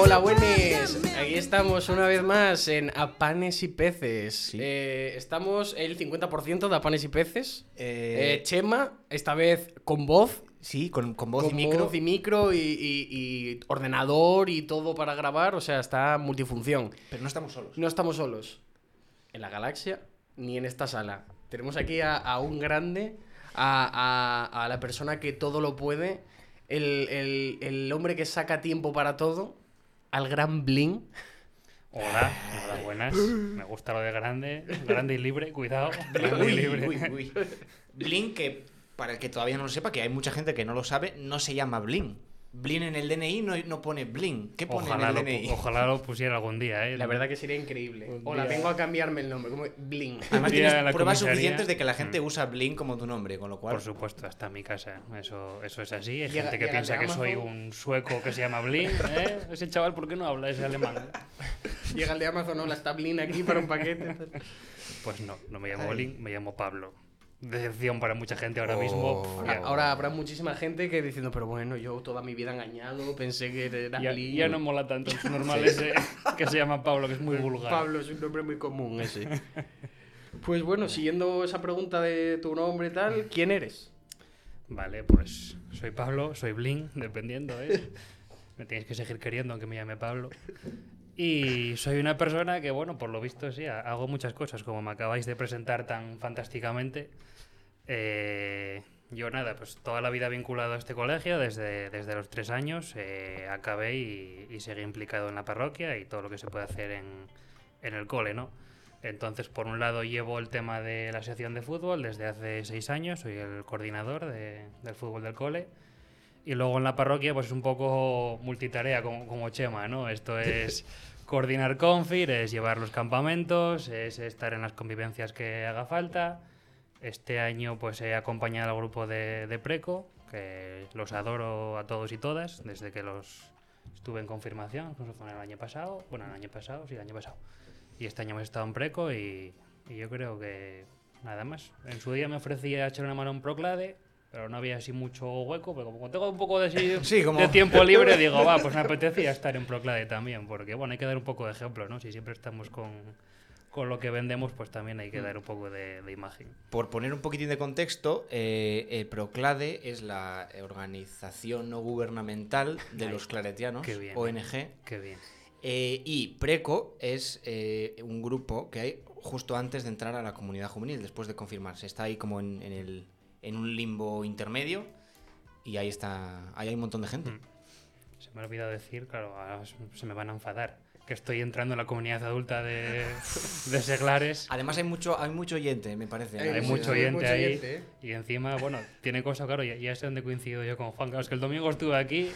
Hola, buenas. Aquí estamos una vez más en Apanes y Peces. Eh, estamos el 50% de Apanes y Peces. Eh, Eh, Chema, esta vez con voz. sí, con, con voz con y micro. voz y micro y, y- y ordenador y todo para grabar. O sea, está multifunción. Pero no estamos solos. No estamos solos en la galaxia ni en esta sala. Tenemos aquí a, a un grande, a, a- a la persona que todo lo puede, el, el- el hombre que saca tiempo para todo, al gran Bling. Hola, hola, buenas. Me gusta lo de grande, grande y libre, cuidado. Grande y libre. uy, que para el que todavía no lo sepa, que hay mucha gente que no lo sabe, no se llama Blin. Blin en el DNI no, no pone Blin. ¿Qué pone Ojalá en lo, el DNI? pu- ojalá lo pusiera algún día, ¿eh? La verdad que sería increíble. Un Hola, día- vengo a cambiarme el nombre, como Bling. Además tienes pruebas comisaría- suficientes de que la gente Mm. usa Blin como tu nombre, con lo cual... Por supuesto, hasta mi casa. Eso, eso es así. Hay Llega- gente que piensa que soy un sueco que se llama Blin. ¿eh? Ese chaval, ¿por qué no habla ese alemán? Llega el de Amazon, hola, está Bling aquí para un paquete. Pues no, no me llamo. Blin, me llamo Pablo. Decepción para mucha gente ahora Oh. mismo. Ahora, Ya- ahora habrá muchísima gente que diciendo, pero bueno, yo toda mi vida engañado, pensé que era ya, Bling. ya no mola tanto. Es normal ese que se llama Pablo, que es muy vulgar. Pablo es un nombre muy común ese. Pues bueno, siguiendo esa pregunta de tu nombre y tal, ¿quién eres? Vale, pues soy Pablo, soy Blin, dependiendo, ¿eh? Me tenéis que seguir queriendo aunque me llame Pablo. Y soy una persona que, bueno, por lo visto sí, ha- hago muchas cosas, como me acabáis de presentar tan fantásticamente. Eh, yo nada, pues toda la vida vinculado a este colegio, desde, desde los tres años, eh, acabé y, y seguí implicado en la parroquia y todo lo que se puede hacer en, en el cole, ¿no? Entonces, por un lado, llevo el tema de la sección de fútbol desde hace seis años, soy el coordinador de- del fútbol del cole. Y luego en la parroquia, pues es un poco multitarea, como, como Chema, ¿no? Esto es coordinar confir, es llevar los campamentos, es estar en las convivencias que haga falta. Este año, pues he acompañado al grupo de, de Preco, que los adoro a todos y todas, desde que los estuve en confirmación, fue el año pasado, bueno, el año pasado, sí, el año pasado. Y este año hemos estado en Preco y, y yo creo que nada más. En su día me ofrecía echar una mano en Proclade, pero no había así mucho hueco, pero como tengo un poco de, sí- Sí, como- de tiempo libre, digo, va, pues me apetecía estar en Proclade también, porque bueno, hay que dar un poco de ejemplo, ¿no? Si siempre estamos con, con lo que vendemos, pues también hay que dar un poco de, de imagen. Por poner un poquitín de contexto, eh, eh, Proclade es la organización no gubernamental de Ay, los claretianos, qué bien. ONG, Qué bien. Eh, y Preco es eh, un grupo que hay justo antes de entrar a la comunidad juvenil, después de confirmarse. Está ahí como en, en el, en un limbo intermedio y ahí está, ahí hay un montón de gente. Mm. Se me ha olvidado decir, claro, ahora se me van a enfadar, que estoy entrando en la comunidad adulta de, de seglares. Además hay mucho, hay mucho oyente, me parece. Hay sí, mucho oyente mucho ahí. oyente, ¿eh? Y encima, bueno, tiene cosa, claro, ya, ya sé dónde coincido yo con Juan. Claro, es que el domingo estuve aquí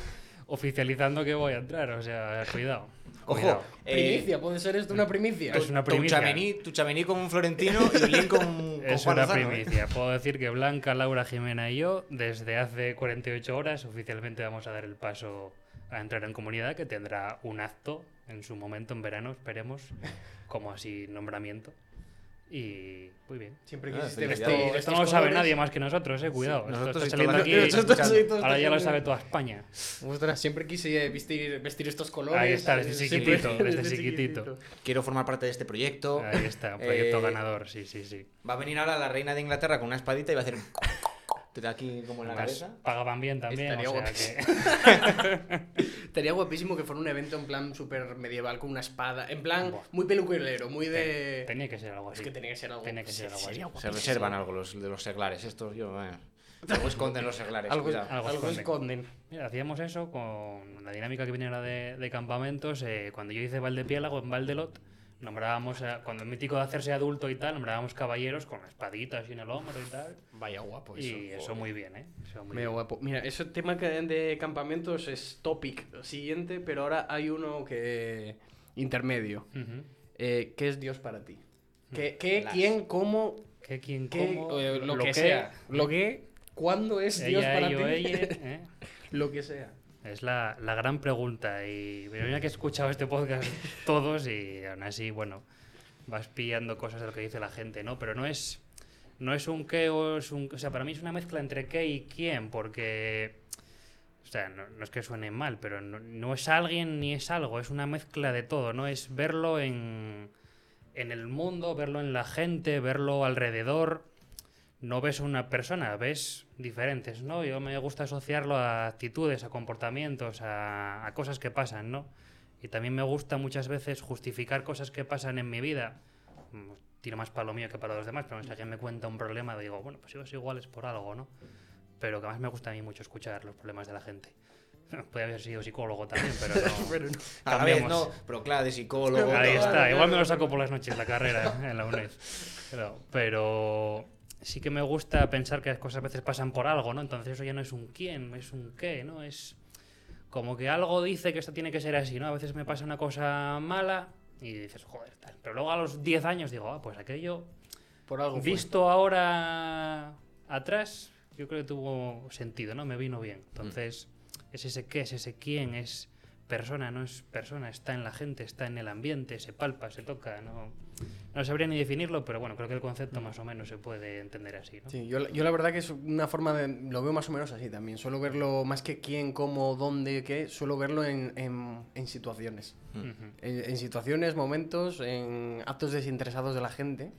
oficializando que voy a entrar, o sea, cuidado. Ojo, cuidado. eh, Primicia, ¿puede ser esto una primicia? Es una tu primicia. chamení, tu chamení con un florentino y un link con, con Es Juan una Lozano, ¿eh? primicia. Puedo decir que Blanca, Laura, Jimena y yo, desde hace 48 horas, oficialmente vamos a dar el paso a entrar en comunidad, que tendrá un acto en su momento, en verano, esperemos, como así nombramiento. Y muy bien. Siempre Ah, quisiste felicidades. vestir Esto, esto no lo sabe colores. nadie más que nosotros, eh, cuidado. Esto nosotros está saliendo aquí. Ahora ya lo sabe toda España. Ostras, siempre quise vestir, vestir estos colores. Ahí está, desde chiquitito, desde chiquitito. Quiero formar parte de este proyecto. Ahí está, proyecto Eh, ganador, sí, sí, sí. Va a venir ahora la reina de Inglaterra con una espadita y va a hacer. Te da aquí como en la Además, cabeza. pagaban bien también, Estaría o sea guapísimo. que... Estaría guapísimo que fuera un evento en plan súper medieval con una espada. En plan, Buah. muy peluquero, muy de. Tenía que ser algo Es así. que tenía que ser algo. Tenía que ser algo así. Se reservan algo los, de los seglares. Estos, yo, bueno. Algo esconden los seglares. Algo. Algo algo esconden. esconden. Mira, hacíamos eso con la dinámica que viniera de, de campamentos. eh, cuando yo hice Valdepiélago en Valdelot, nombrábamos, a- cuando es mítico de hacerse adulto y tal, nombrábamos caballeros con espaditas y en el hombro y tal. Vaya guapo eso. y eso muy bien, ¿eh? Eso muy Medio bien. guapo. Mira, ese tema de campamentos es topic siguiente, pero ahora hay uno que. intermedio. Eh, ¿Qué es Dios para ti? ¿Qué, qué Las- quién, cómo, ¿Qué, quién, qué, cómo? eh, lo, que qué, sea? Lo que, ¿cuándo es Dios para ti? ella, ¿eh? lo que sea. Es la, la gran pregunta. Y pero mira que he escuchado este podcast todos y aún así, bueno, vas pillando cosas de lo que dice la gente, ¿no? Pero no es, no es un qué o es un... O sea, para mí es una mezcla entre qué y quién, porque O sea, no, no es que suene mal, pero no, no es alguien ni es algo, es una mezcla de todo, ¿no? Es verlo en, en el mundo, verlo en la gente, verlo alrededor. No ves una persona, ves diferentes, ¿no? Yo me gusta asociarlo a actitudes, a comportamientos, a, a cosas que pasan, ¿no? Y también me gusta muchas veces justificar cosas que pasan en mi vida. Mm, Tiro más para lo mío que para los demás, pero si alguien me cuenta un problema, digo, bueno, pues si es igual es por algo, ¿no? Pero que más me gusta a mí mucho escuchar los problemas de la gente. Podría haber sido psicólogo también, pero no. A la vez, Cambiamos. no, pero claro, de psicólogo. Ahí todo. está, igual me lo saco por las noches la carrera en la UNED. Pero, pero sí que me gusta pensar que las cosas a veces pasan por algo, ¿no? Entonces eso ya no es un quién, es un qué, ¿no? Es como que algo dice que esto tiene que ser así, ¿no? A veces me pasa una cosa mala y dices, joder, tal. Pero luego a los 10 años digo, ah, pues aquello Por algo fue. visto ahora atrás, yo creo que tuvo sentido, ¿no? Me vino bien. Entonces, es ese qué, es ese quién, es persona, no es persona, está en la gente, está en el ambiente, se palpa, se toca, no, no sabría ni definirlo, pero bueno, creo que el concepto más o menos se puede entender así, ¿no? Sí, yo, yo la verdad que es una forma de... Lo veo más o menos así también. Suelo verlo más que quién, cómo, dónde, qué. Suelo verlo en, en, en situaciones. Ujú, En, en situaciones, momentos, en actos desinteresados de la gente.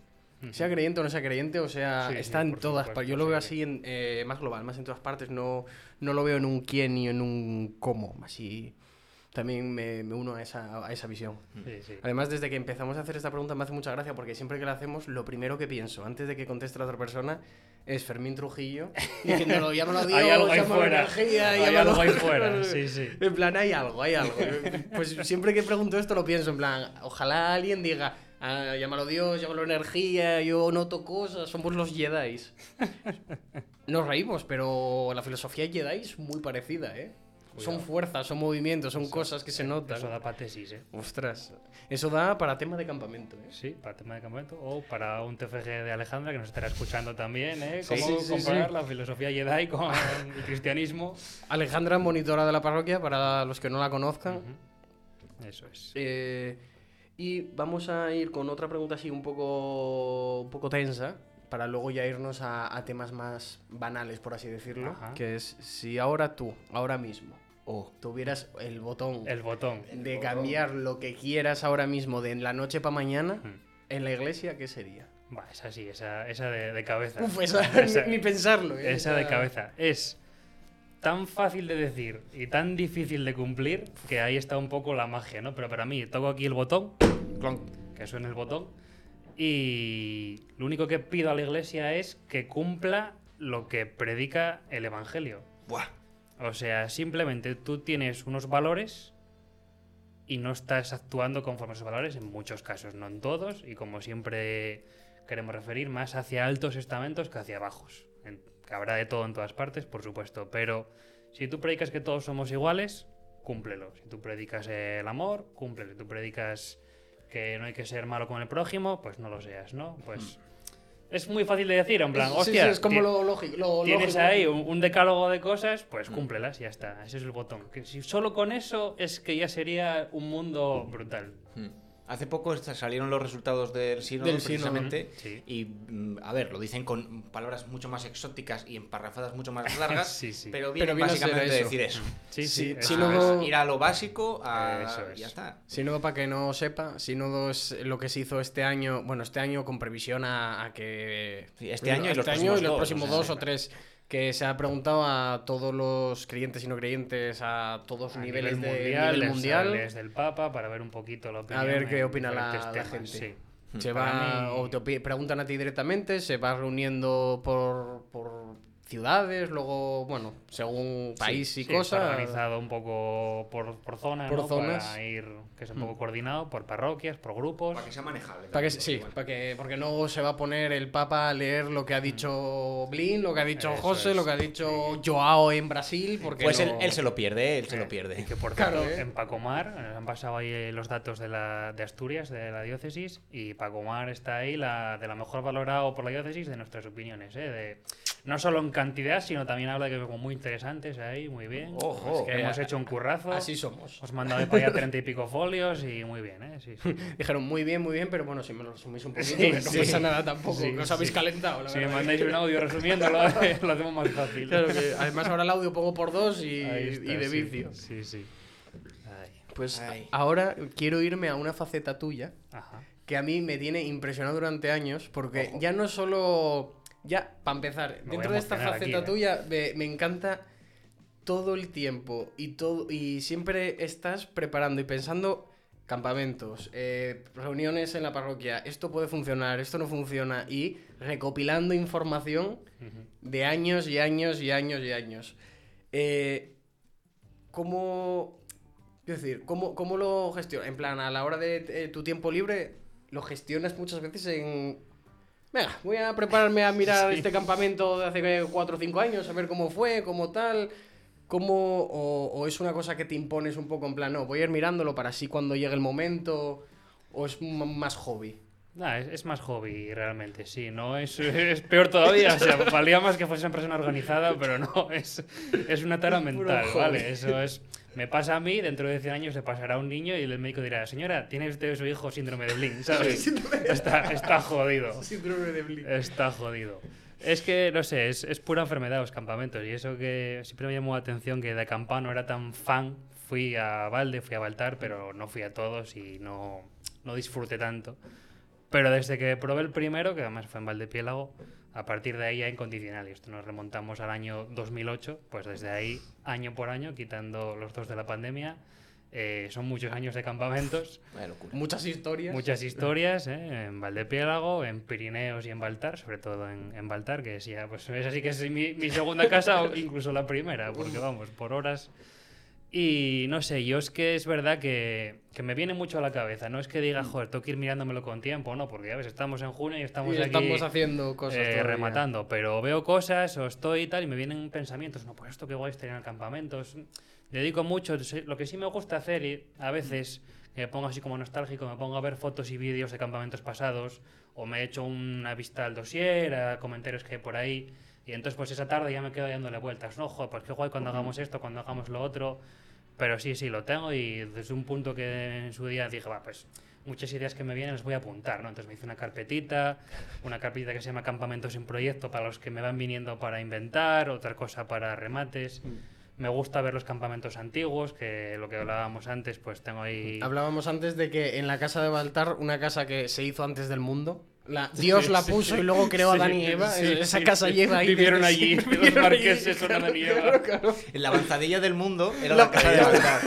Sea creyente o no sea creyente, o sea, Sí, sí, está en todas partes. Yo lo veo sí. así, en, eh, más global, más en todas partes. No, no lo veo en un quién ni en un cómo. Así también me, me uno a esa, a esa visión. Sí, sí. Además, desde que empezamos a hacer esta pregunta me hace mucha gracia porque siempre que la hacemos, lo primero que pienso, antes de que conteste la otra persona, es Fermín Trujillo diciéndolo, llámalo a Dios, Hay algo ahí llámalo a fuera. energía, Hay llámalo- algo ahí fuera, sí, sí. En plan, hay algo, hay algo. Pues siempre que pregunto esto lo pienso, en plan, ojalá alguien diga, ah, llámalo Dios, llámalo energía, yo noto cosas, somos los Jedi. Nos reímos, pero la filosofía Jedi es muy parecida, ¿eh? Son fuerzas, son movimientos, son cosas que se notan. Eso da para tesis, ¿eh? Ostras, eso da para tema de campamento, ¿eh? Sí, para tema de campamento o para un TFG de Alejandra que nos estará escuchando también, ¿eh? Cómo sí, sí, comparar sí. la filosofía Jedi con el cristianismo. Alejandra, monitora de la parroquia, para los que no la conozcan. Eso es. Eh, y vamos a ir con otra pregunta así un poco, un poco tensa, para luego ya irnos a, a temas más banales, por así decirlo. Ajá. Que es, si ahora tú, ahora mismo, o tuvieras el botón El botón. de cambiar lo que quieras ahora mismo de la noche para mañana, Mm. en la iglesia, ¿qué sería? Va, esa sí, esa, esa de, de cabeza. Uf, esa, Esa- ni, ni pensarlo. ¿eh? Esa de cabeza. Es tan fácil de decir y tan difícil de cumplir que ahí está un poco la magia, ¿no? Pero para mí, toco aquí el botón, clon, que suene el botón, y lo único que pido a la iglesia es que cumpla lo que predica el Evangelio. Buah. O sea, simplemente tú tienes unos valores y no estás actuando conforme a esos valores en muchos casos, no en todos, y como siempre queremos referir, más hacia altos estamentos que hacia bajos. Que habrá de todo en todas partes, por supuesto, pero si tú predicas que todos somos iguales, cúmplelo. Si tú predicas el amor, cúmplelo. Si tú predicas que no hay que ser malo con el prójimo, pues no lo seas, ¿no? Pues es muy fácil de decir, en plan, Sí, sí, es como lo lógico. lo Tienes lógico. ahí un, un decálogo de cosas, pues cúmplelas y ya está. Ese es el botón. Que si solo con eso es que ya sería un mundo brutal. Hmm. Hace poco salieron los resultados del sínodo, Del sínodo, precisamente. Sí. Y, mm, a ver, lo dicen con palabras mucho más exóticas y emparrafadas mucho más largas. Sí, sí. Pero viene básicamente a eso. decir eso. Sí, Sí, sí. sí, eso luego- es. Ir a lo básico, a... Eso es. ya está. Sínodo, para que no sepa, Sínodo es lo que se hizo este año, bueno, este año con previsión a, a que... Sí, este año y los este próximos y los dos, próximos o sea, dos sí. o tres, que se ha preguntado a todos los creyentes y no creyentes, a todos A niveles nivel de mundial, nivel mundial. Papa para ver un poquito la opinión. A ver qué opina la- gente. sí. Se Para va, mí- o te preguntan a ti directamente, se va reuniendo por, por ciudades, luego, bueno, según país y Sí, cosas. organizado un poco por, por zona, Por ¿no? zonas. Para ir, que es un poco coordinado por parroquias, por grupos. Para que sea manejable. Para que, también, sí, para que, porque no se va a poner el Papa a leer lo que ha dicho Blin, lo que ha dicho Eso José, es. lo que ha dicho Joao en Brasil, porque Pues no- él, él se lo pierde, él se Eh, lo pierde. Y que por Claro, cierto, ¿eh? en Pacomar, eh, han pasado ahí eh, los datos de, la, de Asturias, de la diócesis, y Pacomar está ahí la, de la mejor valorado por la diócesis de nuestras opiniones. ¿eh? De, no solo en cantidad, sino también habla de que como muy interesantes ahí, muy bien. Ojo, que que hemos a- hecho un currazo. Así somos. Os mandado para allá treinta y pico folios y muy bien, ¿eh? Sí, sí. Dijeron muy bien, muy bien, pero bueno, si me lo resumís un poquito, Sí, no pasa nada tampoco, que os habéis calentado, la Si me mandáis un audio resumiéndolo, lo hacemos más fácil. Claro que además ahora el audio pongo por dos y, de vicio. Sí, sí. Ay, Pues Ay. ahora quiero irme a una faceta tuya Ajá. que a mí me tiene impresionado durante años, porque ya no solo. Ya, para empezar, Me dentro de esta faceta aquí, ¿eh? tuya me, me encanta todo el tiempo y todo y siempre estás preparando y pensando campamentos, eh, reuniones en la parroquia, esto puede funcionar, esto no funciona y recopilando información de años y años y años y años. Eh, ¿Cómo. Quiero decir, ¿cómo, cómo lo gestionas? En plan, a la hora de eh, tu tiempo libre, lo gestionas muchas veces en. Venga, voy a prepararme a mirar Sí. este campamento de hace 4 o 5 años, a ver cómo fue, cómo tal. ¿Cómo, o, o es una cosa que te impones un poco en plan, no, voy a ir mirándolo para así cuando llegue el momento? ¿O es más hobby? Nah, es, es más hobby realmente, sí, no es, es peor todavía, o sea, valía más que fuese una persona organizada, pero no, es, es una tara mental. ¿vale? Eso es, me pasa a mí, dentro de 100 años le pasará a un niño y el médico dirá, señora, tiene usted su hijo síndrome de Blin, ¿sabes? Está, está jodido, Síndrome de Blin. está jodido. Es que, no sé, es, es pura enfermedad los campamentos y eso que siempre me llamó la atención que de acampar no era tan fan, fui a Valde, fui a Baltar, pero no fui a todos y no, no disfruté tanto. Pero desde que probé el primero, que además fue en Valdepiélago, a partir de ahí ya incondicional. Y esto nos remontamos al año 2008, pues desde ahí, año por año, quitando los dos de la pandemia, eh, son muchos años de campamentos. Muchas historias. muchas historias, ¿eh? en Valdepiélago, en Pirineos y en Baltar, sobre todo en, en Baltar, que es ya, pues es así que es mi, mi segunda casa o incluso la primera, porque vamos, por horas. Y no sé, yo es que es verdad que, que me viene mucho a la cabeza. No es que diga, joder, tengo que ir mirándomelo con tiempo, no, porque ya ves, estamos en junio y estamos y aquí estamos haciendo cosas. eh, rematando. Pero veo cosas o estoy y tal, y me vienen pensamientos. No, pues esto que guay estaría en el campamento. Dedico mucho. Lo que sí me gusta hacer, y a veces me pongo así como nostálgico, me pongo a ver fotos y vídeos de campamentos pasados, o me echo una vista al dossier, a comentarios que hay por ahí. Y entonces, pues esa tarde ya me quedo dándole vueltas. No, joder, pues qué guay cuando hagamos esto, cuando hagamos lo otro. Pero sí, sí, lo tengo y desde un punto que en su día dije, va, pues muchas ideas que me vienen las voy a apuntar, ¿no? Entonces me hice una carpetita, una carpetita que se llama Campamentos en Proyecto para los que me van viniendo para inventar, otra cosa para remates. Me gusta ver los campamentos antiguos, que lo que hablábamos antes, pues tengo ahí... Hablábamos antes de que en la casa de Baltar, una casa que se hizo antes del mundo, la, Dios la puso y luego creó a Sí, Adán y Eva. sí, esa sí, casa sí. lleva ahí. Vivieron allí, los Vivieron allí. marqueses son Adán y Eva. Claro, claro. En la avanzadilla del mundo era La- la, casa de Baltar.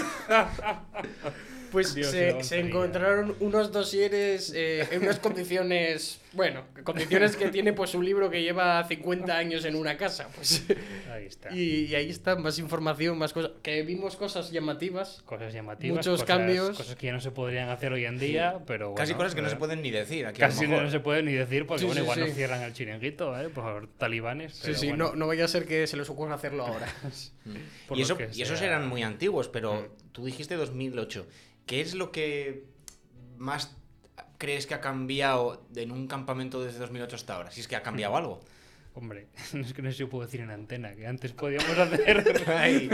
Pues Dios, se, encontraron unos dosieres eh, en unas condiciones, bueno, condiciones que tiene pues un libro que lleva 50 años en una casa. Pues, Ahí está. y, y ahí está, más información, más cosas. Que vimos cosas llamativas. Cosas llamativas. Muchos cosas- cambios. Cosas que ya no se podrían hacer hoy en día, pero Casi cosas que no eh, se pueden ni decir. Aquí a lo Casi mejor. no se puede ni decir porque Sí, bueno, sí, igual sí. nos cierran el chiringuito, ¿eh? Por talibanes. Sí, pero sí, bueno, no, no vaya a ser que se les ocurra hacerlo ahora. por Y, eso, esos eran muy antiguos, pero tú dijiste 2008. ¿Qué es lo que más crees que ha cambiado en un campamento desde 2008 hasta ahora? Si es que ha cambiado algo. Hombre, es que no sé si puedo decir en antena, que antes podíamos hacer Ay.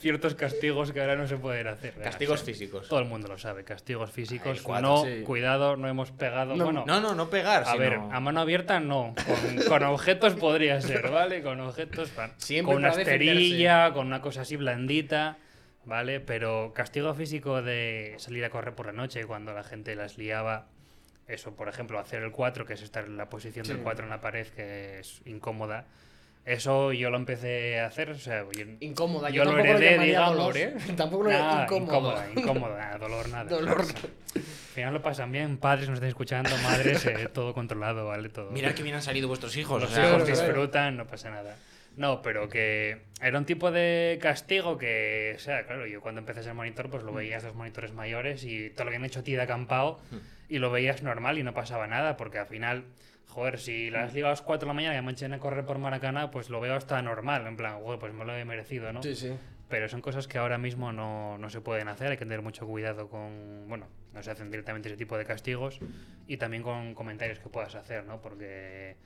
ciertos castigos que ahora no se pueden hacer. Castigos sí, físicos. Todo el mundo lo sabe, castigos físicos. el cuatro, no, sí. cuidado, no hemos pegado. No, bueno, No, no, no pegar, a sino... ver, a mano abierta no. Con, con objetos podría ser, ¿vale? Con objetos. Siempre con una esterilla, con una cosa así blandita, ¿vale? Pero castigo físico de salir a correr por la noche cuando la gente las liaba. Eso, por ejemplo, hacer el 4, que es estar en la posición del Sí. 4 en la pared, que es incómoda. Eso yo lo empecé a hacer, o sea, yo- Incómoda. Yo Yo, lo lo heredé, llamaría digamos. dolor, ¿eh? Tampoco lo Nah, incómodo. incómoda, incómoda, nada, dolor nada. Dolor. Al final lo pasan bien, padres nos están escuchando, madres, eh, todo controlado, ¿vale? Todo. Mirad que bien han salido vuestros hijos. Los o sea, hijos disfrutan, no pasa nada. No, pero que era un tipo de castigo que, o sea, claro, yo cuando empecé a ser monitor, pues lo Mm. veías los monitores mayores y te lo habían hecho a ti de acampado Mm. y lo veías normal y no pasaba nada, porque al final, joder, si las Mm. ligas a las 4 de la mañana y me echen a correr por Maracaná, pues lo veo hasta normal, en plan, güey, pues me lo he merecido, ¿no? Sí, sí. Pero son cosas que ahora mismo no, no se pueden hacer, hay que tener mucho cuidado con, bueno, no se hacen directamente ese tipo de castigos y también con comentarios que puedas hacer, ¿no? Porque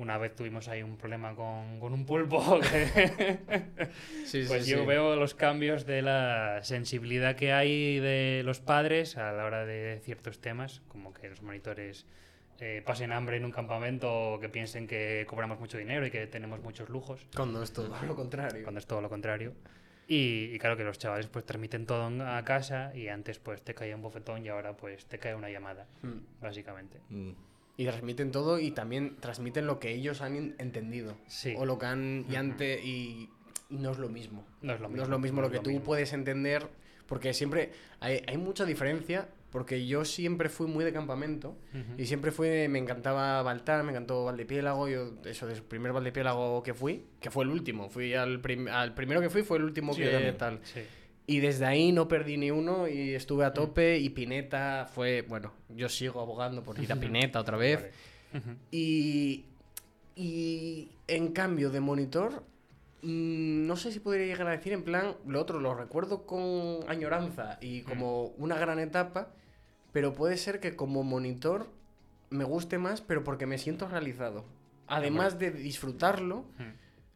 Una vez tuvimos ahí un problema con, con un pulpo. que- Sí, pues sí, yo sí. veo los cambios de la sensibilidad que hay de los padres a la hora de ciertos temas, como que los monitores eh, pasen hambre en un campamento o que piensen que cobramos mucho dinero y que tenemos muchos lujos, Cuando es todo lo contrario. cuando es todo lo contrario. Y, y claro que los chavales pues transmiten todo a casa y antes pues te caía un bofetón y ahora pues te cae una llamada, Mm. básicamente. Mm. Y transmiten todo y también transmiten lo que ellos han en- entendido. Sí. O lo que han. Y, ante, y, y no es lo mismo. No es lo No mismo. es lo mismo no lo que es tú mismo. puedes entender. Porque siempre. Hay, hay mucha diferencia. Porque yo siempre fui muy de campamento. Y siempre fui. Me encantaba Baltar, me encantó Valdepiélago. Yo, eso, del primer Valdepiélago que fui. Que fue el último. Fui al, prim- al primero que fui, fue el último Sí, que tal. Sí. Y desde ahí no perdí ni uno y estuve a tope. Y Pineta fue. Bueno, yo sigo abogando por ir a Pineta otra vez. Vale. Y, y en cambio de monitor, mm, no sé si podría llegar a decir en plan, lo otro lo recuerdo con añoranza y como una gran etapa, pero puede ser que como monitor me guste más, pero porque me siento realizado. Además de disfrutarlo.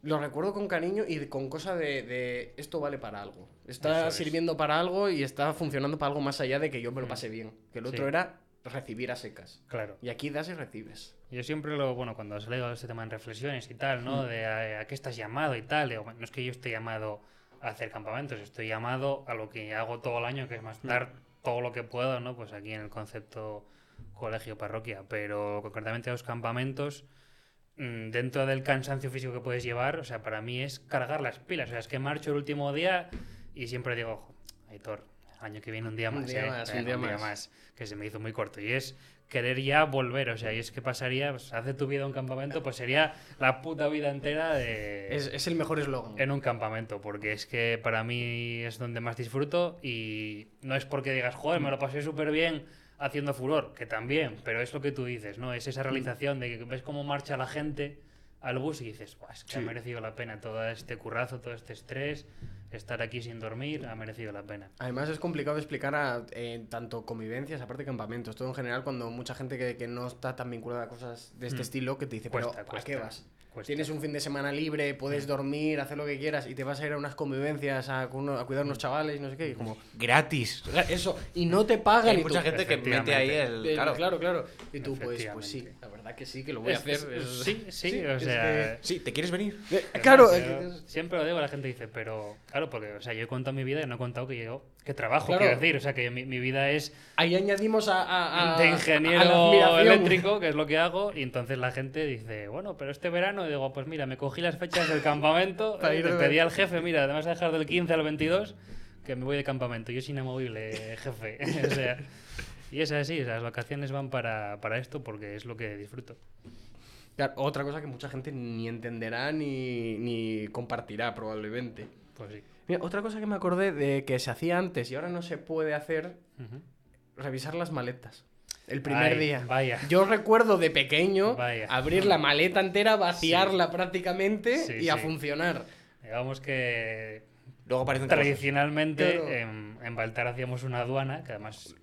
Lo recuerdo con cariño y con cosa de, de esto vale para algo. Está es. sirviendo para algo y está funcionando para algo más allá de que yo me lo pase bien. Que el otro era recibir a secas. Claro. Y aquí das y recibes. Yo siempre lo, bueno, cuando has leído este tema en reflexiones y tal, ¿no? De a, a qué estás llamado y tal, digo, no es que yo esté llamado a hacer campamentos, estoy llamado a lo que hago todo el año, que es más dar todo lo que puedo, ¿no? Pues aquí en el concepto colegio parroquia, pero concretamente a los campamentos, mm, dentro del cansancio físico que puedes llevar, o sea, para mí es cargar las pilas, o sea, es que marcho el último día y siempre digo, "Ojo, Aitor, el año que viene un día Un más, día ¿eh? más, un Venga, día más". que se me hizo muy corto. Y es querer ya volver, o sea, y es que pasaría, pues, hace tu vida un campamento, pues sería la puta vida entera de... Es, es el mejor eslogan. En un campamento, porque es que para mí es donde más disfruto y no es porque digas, joder, me lo pasé súper bien haciendo furor, que también, pero es lo que tú dices, ¿no? Es esa realización de que ves cómo marcha la gente al bus y dices, "Buah, es que ha merecido la pena todo este currazo, todo este estrés, estar aquí sin dormir, ha merecido la pena. Además es complicado explicar a, eh, tanto convivencias, aparte campamentos, todo en general cuando mucha gente que, que no está tan vinculada a cosas de este Mm. estilo que te dice, Cuesta, pero ¿a qué vas? Cuesta". Tienes un fin de semana libre, puedes dormir, hacer lo que quieras y te vas a ir a unas convivencias a, a cuidar a unos chavales y no sé qué. Y como, Gratis. eso, y no te pagan. Hay y mucha tú, gente que mete ahí el. Claro. claro, claro. Y tú, pues, pues sí, verdad que sí, que lo voy a hacer. es- es- sí, sí, o sea, Sí, ¿te quieres venir? eh, Pero claro, eh, siempre lo digo, la gente dice, pero claro, porque o sea, yo he contado mi vida y no he contado que yo que trabajo, Claro. quiero decir, o sea, que mi, mi vida es ahí añadimos a, a- a- de a ingeniero eléctrico, que es lo que hago, y entonces la gente dice, bueno, pero este verano, digo, pues mira, me cogí las fechas del campamento, eh, le de- pedí al jefe, mira, además de dejar del 15 al 22, que me voy de campamento, yo es inamovible, jefe, o sea, y es así, las vacaciones van para, para esto porque es lo que disfruto. Claro, otra cosa que mucha gente ni entenderá ni, ni compartirá probablemente. Pues sí. Mira, otra cosa que me acordé de que se hacía antes y ahora no se puede hacer, revisar las maletas. El primer Ay, día. Vaya. Yo recuerdo de pequeño Vaya. abrir la maleta entera, vaciarla prácticamente Sí, y a funcionar. Digamos que Luego. Tradicionalmente Claro. en, en Baltar hacíamos una aduana, que además,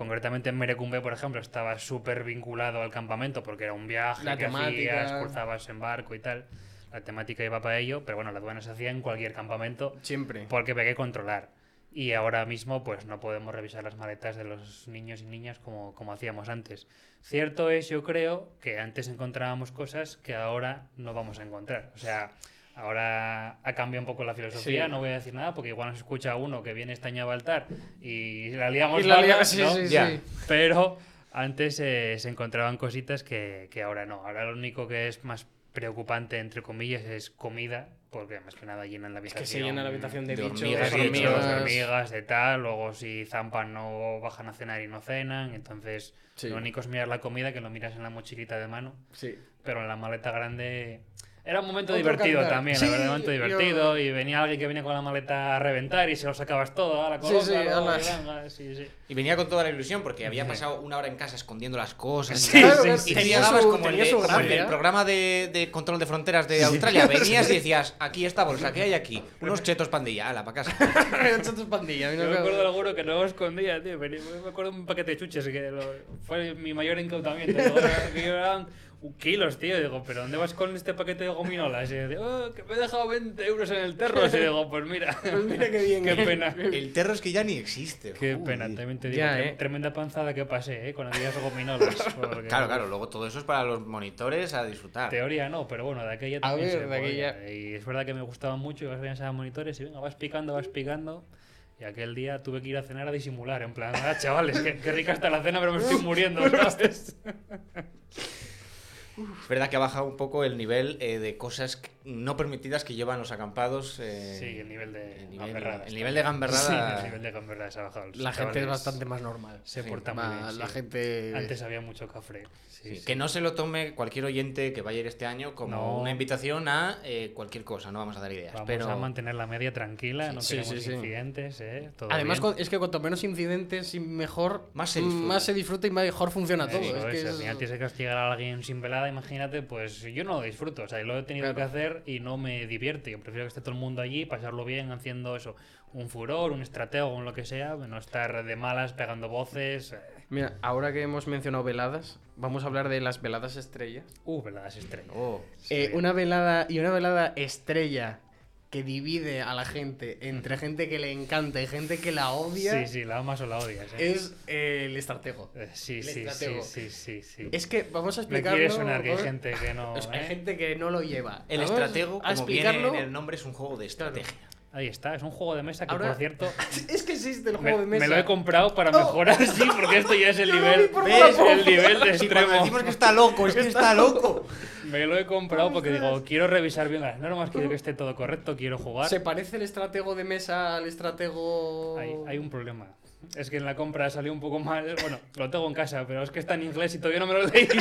concretamente en Merecumbe, por ejemplo, estaba súper vinculado al campamento porque era un viaje La que temática. hacías, cruzabas en barco y tal. La temática iba para ello, pero bueno, la aduana se hacía en cualquier campamento Siempre. porque había que controlar. Y ahora mismo, pues no podemos revisar las maletas de los niños y niñas como, como hacíamos antes. Cierto es, yo creo, que antes encontrábamos cosas que ahora no vamos a encontrar. O sea, ahora ha cambiado un poco la filosofía. Sí. No voy a decir nada porque igual nos escucha uno que viene este año a Baltar y la liamos Y la parda, lia- sí, ¿no? sí, sí. Ya. Pero antes eh, se encontraban cositas que, que ahora no. Ahora lo único que es más preocupante, entre comillas, es comida, porque más que nada llenan la Es habitación. que se llena la habitación de, de bichos, hormigas, de bichos, hormigas. hormigas, de tal. Luego, si zampan, no bajan a cenar y no cenan. Entonces, Sí. lo único es mirar la comida, que lo miras en la mochilita de mano. Sí. Pero en la maleta grande. Era un momento Otro divertido cantar. también, Sí, la verdad, un momento yo- divertido. Y venía alguien que venía con la maleta a reventar y se lo sacabas todo. A la Sí, sí, ala. sí, sí. Y venía con toda la ilusión porque había pasado una hora en casa escondiendo las cosas. Sí, y, sí, y Tenía su- como, el tenía de- su como el programa de, de control de fronteras de Australia. Venías y decías, aquí esta bolsa, ¿qué hay aquí? Unos chetos pandilla, ala, para casa. Nosotros pandilla. Yo me acuerdo alguno que no lo escondía, tío. Me acuerdo un paquete de chuches que lo- fue mi mayor incautamiento. Kilos, tío. Digo, ¿pero dónde vas con este paquete de gominolas? Y de, oh, que me he dejado 20 euros en el terro. Y digo, pues mira, Pues mira qué bien. qué ¿eh? pena. El terro es que ya ni existe. Qué Uy. pena, también te digo, Ya, eh. tremenda panzada que pasé, ¿eh? Con aquellas gominolas. porque- Claro, claro, luego todo eso es para los monitores a disfrutar. Teoría no, pero bueno, de aquella A también ver, se de aquella-. Y es verdad que me gustaban mucho y vas bien a monitores y venga, vas picando, vas picando. Y aquel día tuve que ir a cenar a disimular, en plan, ah, chavales, qué, qué rica está la cena, pero me estoy muriendo, ¿sabes? Es verdad que ha bajado un poco el nivel eh, de cosas no permitidas que llevan los acampados. eh, Sí, el nivel de el nivel, gamberradas el nivel de gamberrada. Sí, el nivel de gamberradas ha bajado. Los La gente es bastante más normal. Se Sí, porta muy Ma- bien, La sí. gente. Antes había mucho cafre. Sí, Sí, sí. Que no se lo tome cualquier oyente que vaya a ir este año como No. una invitación a eh, cualquier cosa, no vamos a dar ideas. Vamos pero a mantener la media tranquila, no Sí, queremos sí, sí. incidentes, ¿eh? Todo Además, bien. es que cuanto menos incidentes y mejor. Más se disfruta. más se disfruta y mejor funciona todo. Es que es, al final tienes que castigar a alguien sin velada, imagínate, pues yo no lo disfruto, o sea, lo he tenido Claro. que hacer y no me divierte. Yo prefiero que esté todo el mundo allí, pasarlo bien haciendo eso, un furor, un estratego, un lo que sea, no estar de malas pegando voces. eh. Mira, ahora que hemos mencionado veladas, vamos a hablar de las veladas estrellas. Uh, veladas estrellas. Oh, Eh, una velada y una velada estrella que divide a la gente entre gente que le encanta y gente que la odia Sí, sí, la amas o la odias. ¿eh? es eh, el estratego. Eh, sí, el sí, sí, estratego. sí, sí, sí. Es que vamos a Me explicarlo. quiere sonar que hay gente que no. Hay ¿eh? gente que no lo lleva. El Vamos estratego, a como viene explicarlo. en el nombre, es un juego de estrategia. Ahí está, es un juego de mesa que, Ahora- por cierto, Es que existe el me, juego de mesa. me lo he comprado para mejorar, sí, porque esto ya es el nivel. ¿Ves? El nivel de extremo. decimos que está loco, es que está loco. Me lo he comprado porque digo, quiero revisar bien las normas, quiero que esté todo correcto, quiero jugar. ¿Se parece el estratego de mesa al estratego. Hay, hay un problema. Es que en la compra salió un poco mal. Bueno, lo tengo en casa, pero es que está en inglés y todavía no me lo he leído.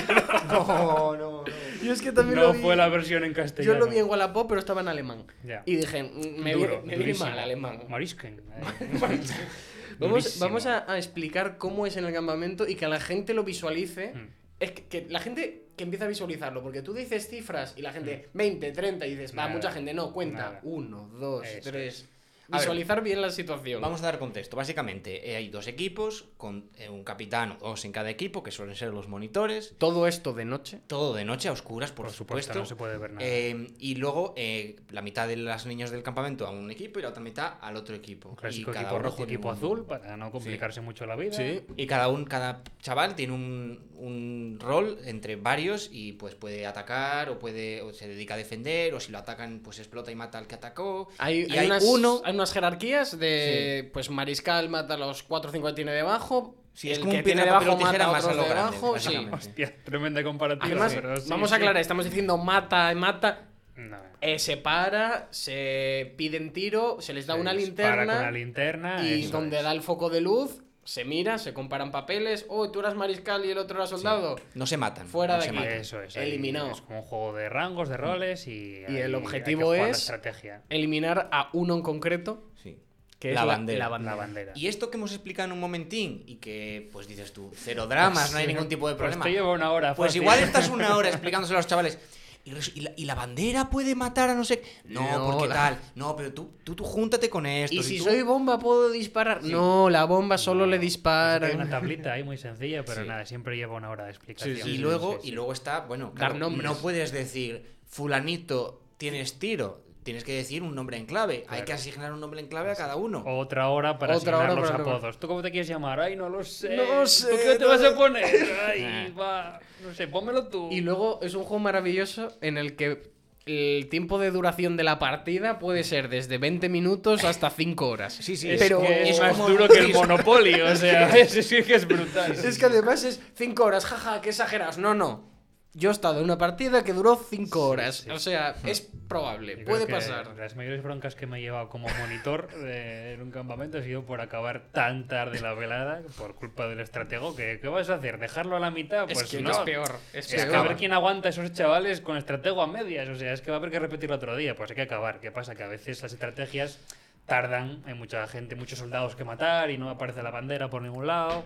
No, no, no. Yo es que también No lo vi. fue la versión en Yo castellano. lo vi en Wallapop, pero estaba en alemán. Y dije, mm, me Duro, viene, me viene durísimo. mal alemán. Marisken. eh. Vamos, vamos a, a explicar cómo es en el campamento y que la gente lo visualice. Mm. Es que, que la gente que empieza a visualizarlo, porque tú dices cifras y la gente 20, 30 y dices, va, Mm. Mucha gente no, cuenta. nada. 1, 2, Eso 3. Visualizar bien la situación. Vamos a dar contexto. Básicamente, eh, hay dos equipos, con eh, un capitán o dos en cada equipo, que suelen ser los monitores. Todo esto de noche. Todo de noche, a oscuras, por, Por supuesto, no se puede ver nada. Eh, y luego eh, la mitad de los niños del campamento a un equipo y la otra mitad al otro equipo. Un clásico y cada equipo rojo, equipo un- azul, para no complicarse mucho la vida. Sí. Y cada un, cada chaval tiene un, un rol entre varios y pues puede atacar o puede o se dedica a defender o si lo atacan pues explota y mata al que atacó. Hay, y hay hay unas, uno hay unas jerarquías de, pues Mariscal mata a los 4 o 5 que tiene debajo. Sí, es el como que un tiene debajo mata a más a otros lo de grande, debajo. sí. Hostia, tremenda comparativa. Además, pero sí, vamos a aclarar, estamos diciendo mata, mata. No. eh, se para, se piden tiro, se les da Se una linterna. con una linterna. y donde es. da el foco de luz, se mira, se comparan papeles. Oh, tú eras mariscal y el otro era soldado. No se matan. Fuera no de se aquí. matan. Eso es. Eliminado. Es como un juego de rangos, de roles y. Y el objetivo hay que jugar la es- estrategia. Eliminar a uno en concreto, Sí. que La es bandera. La, bandera. La bandera. Y esto que hemos explicado en un momentín y que pues dices tú, cero dramas, no hay ningún tipo de Pues problema. te lleva una hora. Pues fácil. igual estás una hora explicándoselo a los chavales. ¿Y, y la, y la bandera puede matar a no sé qué? No, No, porque la- tal. No, pero tú, tú, tú júntate con esto. Y si tú- soy bomba, ¿puedo disparar? No, la bomba solo le Hay una dispara. tablita ahí muy sencilla, pero Sí. nada, siempre lleva una hora de explicación. Sí, Y sí, luego, sí, sí. y luego está, bueno, claro, no puedes decir, fulanito, tienes tiro. Tienes que decir un nombre en clave. Hay que asignar un nombre en clave a cada uno. Otra hora para Otra asignar hora los para- apodos. ¿Tú cómo te quieres llamar? Ay, no lo sé. No sé, ¿Tú qué te no vas a sé. poner? Ay, va. No sé, pónmelo tú. Y luego es un juego maravilloso en el que el tiempo de duración de la partida puede ser desde 20 minutos hasta 5 horas. Sí, sí, es pero que es, es más como- duro que el Monopoly, o sea, eso sí que es brutal. Es que además es 5 horas, jaja, qué exagerados. No, no. Yo he estado en una partida que duró 5 horas. sí. O sea, es probable, Yo puede que pasar. Las mayores broncas que me he llevado como monitor de- en un campamento ha sido por acabar tan tarde la velada por culpa del estratego. que ¿Qué vas a hacer? ¿Dejarlo a la mitad? Pues es que no. es peor. Es, Es que peor. a ver quién aguanta esos chavales con estratego a medias. O sea, es que va a haber que repetirlo otro día. Pues hay que acabar. ¿Qué pasa? Que a veces las estrategias tardan. Hay mucha gente, muchos soldados que matar y no aparece la bandera por ningún lado.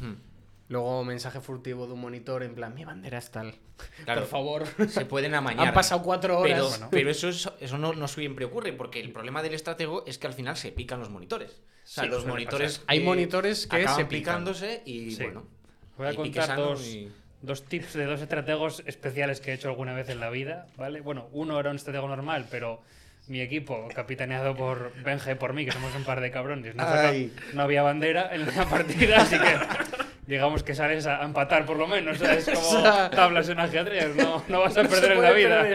Hmm. Luego mensaje furtivo de un monitor en plan, mi bandera es tal. Claro, Por favor. se pueden amañar. Han pasado 4 horas. Pero, Bueno. pero eso, es- eso no, no siempre ocurre, porque el problema del estratego es que al final se pican los monitores. O sea, Sí, los monitores. Hay eh, monitores que acaban se pican. picándose y Sí. bueno. Voy a contar dos, y- dos tips de dos estrategos especiales que he hecho alguna vez en la vida, ¿vale? Bueno, uno era un estratego normal, pero mi equipo, capitaneado por Benja y por mí, que somos un par de cabrones, no, no había bandera en la partida, así que digamos que sales a empatar por lo menos, ¿sabes? Como tablas en ajedrez, no, no vas a perder en la vida,